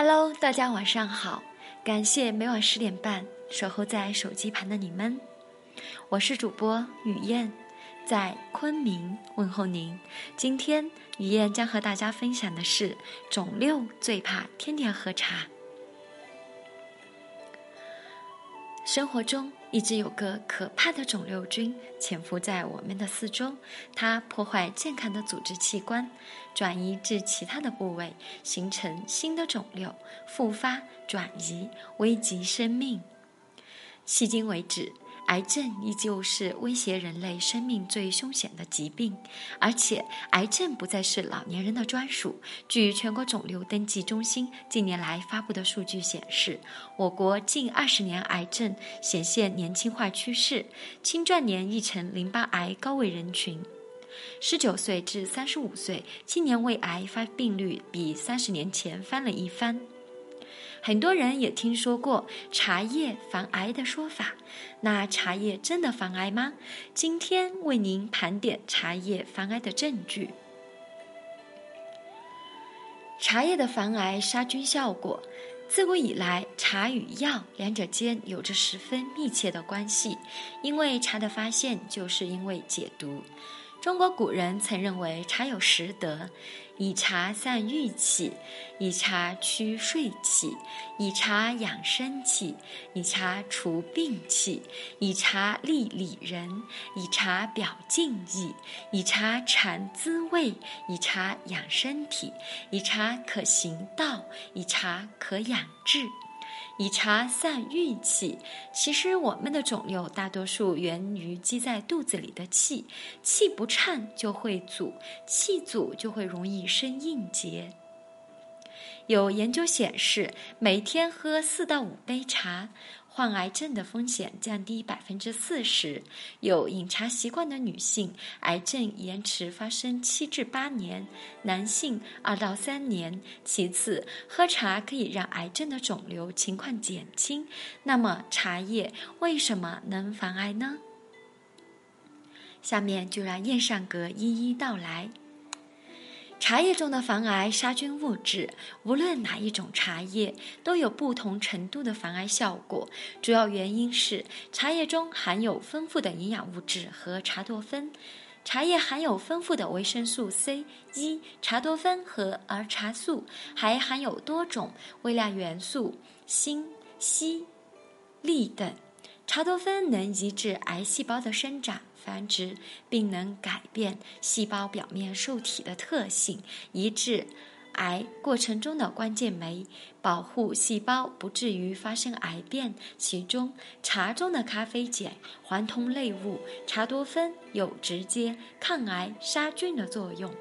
Hello，大家晚上好，感谢每晚十点半守候在手机旁的你们，我是主播雨燕，在昆明问候您。今天雨燕将和大家分享的是肿瘤最怕天天喝茶。生活中一直有个可怕的肿瘤菌潜伏在我们的四周，它破坏健康的组织器官，转移至其他的部位，形成新的肿瘤，复发、转移，危及生命。迄今为止。癌症依旧是威胁人类生命最凶险的疾病，而且癌症不再是老年人的专属。据全国肿瘤登记中心近年来发布的数据显示，我国近二十年癌症显现年轻化趋势，青壮年易成淋巴癌高危人群。十九岁至三十五岁青年胃癌发病率比三十年前翻了一番。很多人也听说过茶叶防癌的说法，那茶叶真的防癌吗？今天为您盘点茶叶防癌的证据。茶叶的防癌杀菌效果，自古以来，茶与药两者间有着十分密切的关系，因为茶的发现就是因为解毒。中国古人曾认为茶有十德：以茶散郁气，以茶驱睡气，以茶养生气，以茶除病气，以茶利里人，以茶表敬意，以茶尝滋味，以茶养身体，以茶可行道，以茶可养志。以茶散郁气，其实我们的肿瘤大多数源于积在肚子里的气，气不畅就会阻，气阻就会容易生硬结。有研究显示，每天喝四到五杯茶。患癌症的风险降低百分之四十。有饮茶习惯的女性，癌症延迟发生七至八年；男性二到三年。其次，喝茶可以让癌症的肿瘤情况减轻。那么，茶叶为什么能防癌呢？下面就让燕上阁一一道来。茶叶中的防癌杀菌物质，无论哪一种茶叶，都有不同程度的防癌效果。主要原因是茶叶中含有丰富的营养物质和茶多酚。茶叶含有丰富的维生素 C、E、茶多酚和儿茶素，还含有多种微量元素锌、硒、锂等。茶多酚能抑制癌细胞的生长。繁殖，并能改变细胞表面受体的特性，抑制癌过程中的关键酶，保护细胞不至于发生癌变。其中，茶中的咖啡碱、环酮类物、茶多酚有直接抗癌杀菌的作用。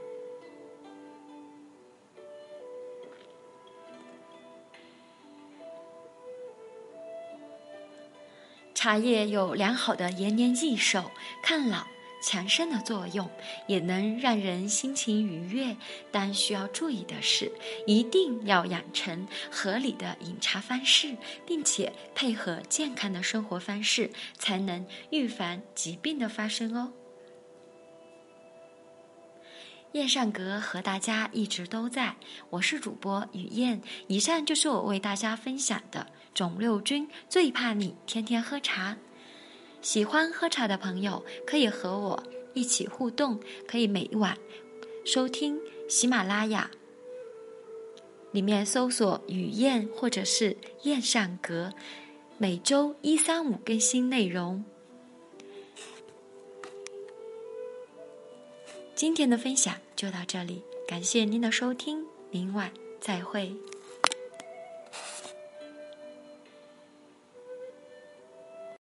茶叶有良好的延年益寿、抗老、强身的作用，也能让人心情愉悦。但需要注意的是，一定要养成合理的饮茶方式，并且配合健康的生活方式，才能预防疾病的发生哦。燕上阁和大家一直都在，我是主播雨燕。以上就是我为大家分享的肿瘤君最怕你天天喝茶。喜欢喝茶的朋友可以和我一起互动，可以每晚收听喜马拉雅，里面搜索雨燕或者是燕上阁，每周一三五更新内容。今天的分享就到这里，感谢您的收听，明晚再会。